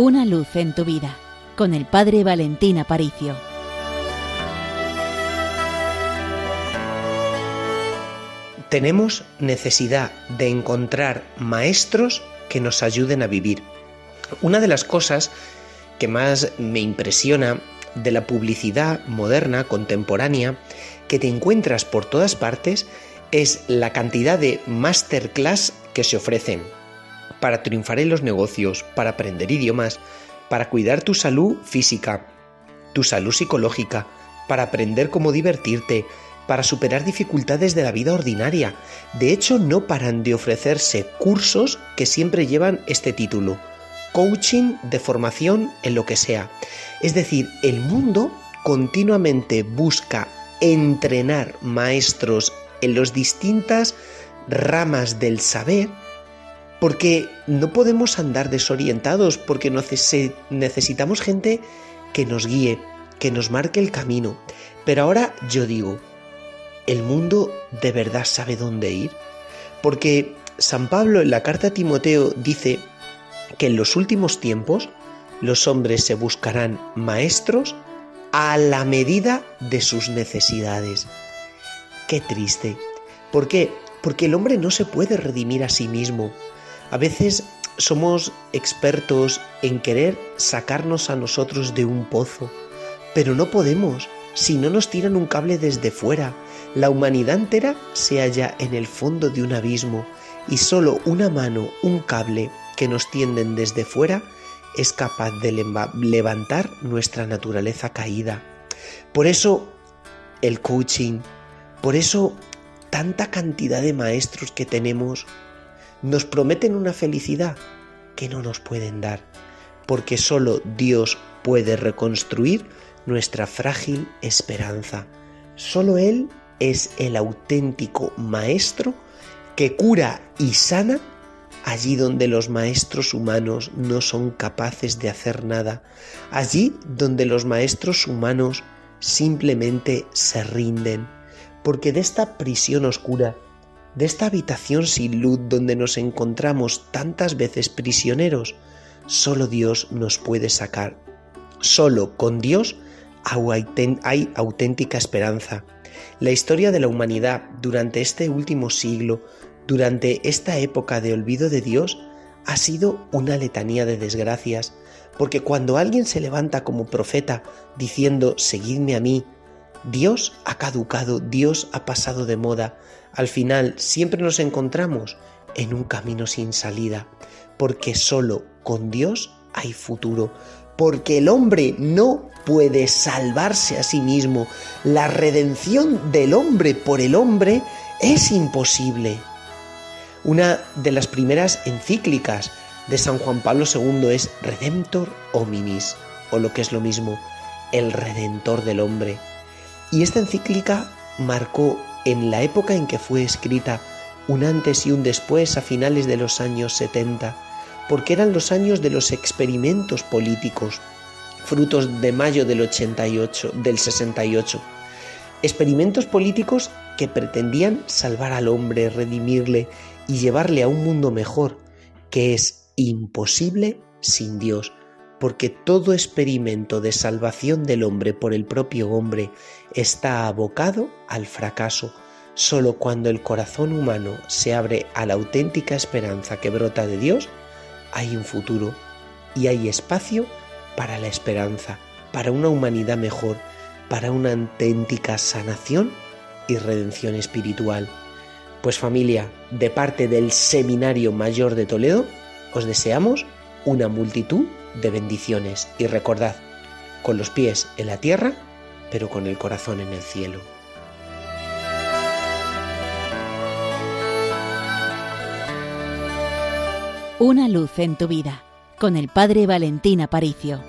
Una luz en tu vida con el Padre Valentín Aparicio. Tenemos necesidad de encontrar maestros que nos ayuden a vivir. Una de las cosas que más me impresiona de la publicidad moderna, contemporánea, que te encuentras por todas partes, es la cantidad de masterclass que se ofrecen para triunfar en los negocios, para aprender idiomas, para cuidar tu salud física, tu salud psicológica, para aprender cómo divertirte, para superar dificultades de la vida ordinaria. De hecho, no paran de ofrecerse cursos que siempre llevan este título. Coaching de formación en lo que sea. Es decir, el mundo continuamente busca entrenar maestros en las distintas ramas del saber porque no podemos andar desorientados, porque necesitamos gente que nos guíe, que nos marque el camino. Pero ahora yo digo, ¿el mundo de verdad sabe dónde ir? Porque San Pablo en la carta a Timoteo dice que en los últimos tiempos los hombres se buscarán maestros a la medida de sus necesidades. Qué triste. ¿Por qué? Porque el hombre no se puede redimir a sí mismo. A veces somos expertos en querer sacarnos a nosotros de un pozo, pero no podemos si no nos tiran un cable desde fuera. La humanidad entera se halla en el fondo de un abismo y solo una mano, un cable que nos tienden desde fuera es capaz de levantar nuestra naturaleza caída. Por eso el coaching, por eso tanta cantidad de maestros que tenemos nos prometen una felicidad que no nos pueden dar, porque solo Dios puede reconstruir nuestra frágil esperanza. Solo Él es el auténtico maestro que cura y sana allí donde los maestros humanos no son capaces de hacer nada, allí donde los maestros humanos simplemente se rinden, porque de esta prisión oscura de esta habitación sin luz donde nos encontramos tantas veces prisioneros, solo Dios nos puede sacar. Solo con Dios hay auténtica esperanza. La historia de la humanidad durante este último siglo, durante esta época de olvido de Dios, ha sido una letanía de desgracias, porque cuando alguien se levanta como profeta diciendo, seguidme a mí, Dios ha caducado, Dios ha pasado de moda, al final siempre nos encontramos en un camino sin salida, porque solo con Dios hay futuro, porque el hombre no puede salvarse a sí mismo, la redención del hombre por el hombre es imposible. Una de las primeras encíclicas de San Juan Pablo II es Redemptor hominis, o lo que es lo mismo, el redentor del hombre. Y esta encíclica marcó en la época en que fue escrita, un antes y un después a finales de los años 70, porque eran los años de los experimentos políticos, frutos de mayo del 88, del 68. Experimentos políticos que pretendían salvar al hombre, redimirle y llevarle a un mundo mejor, que es imposible sin Dios, porque todo experimento de salvación del hombre por el propio hombre está abocado al fracaso. Solo cuando el corazón humano se abre a la auténtica esperanza que brota de Dios, hay un futuro y hay espacio para la esperanza, para una humanidad mejor, para una auténtica sanación y redención espiritual. Pues familia, de parte del Seminario Mayor de Toledo, os deseamos una multitud de bendiciones y recordad, con los pies en la tierra, pero con el corazón en el cielo. Una luz en tu vida, con el Padre Valentín Aparicio.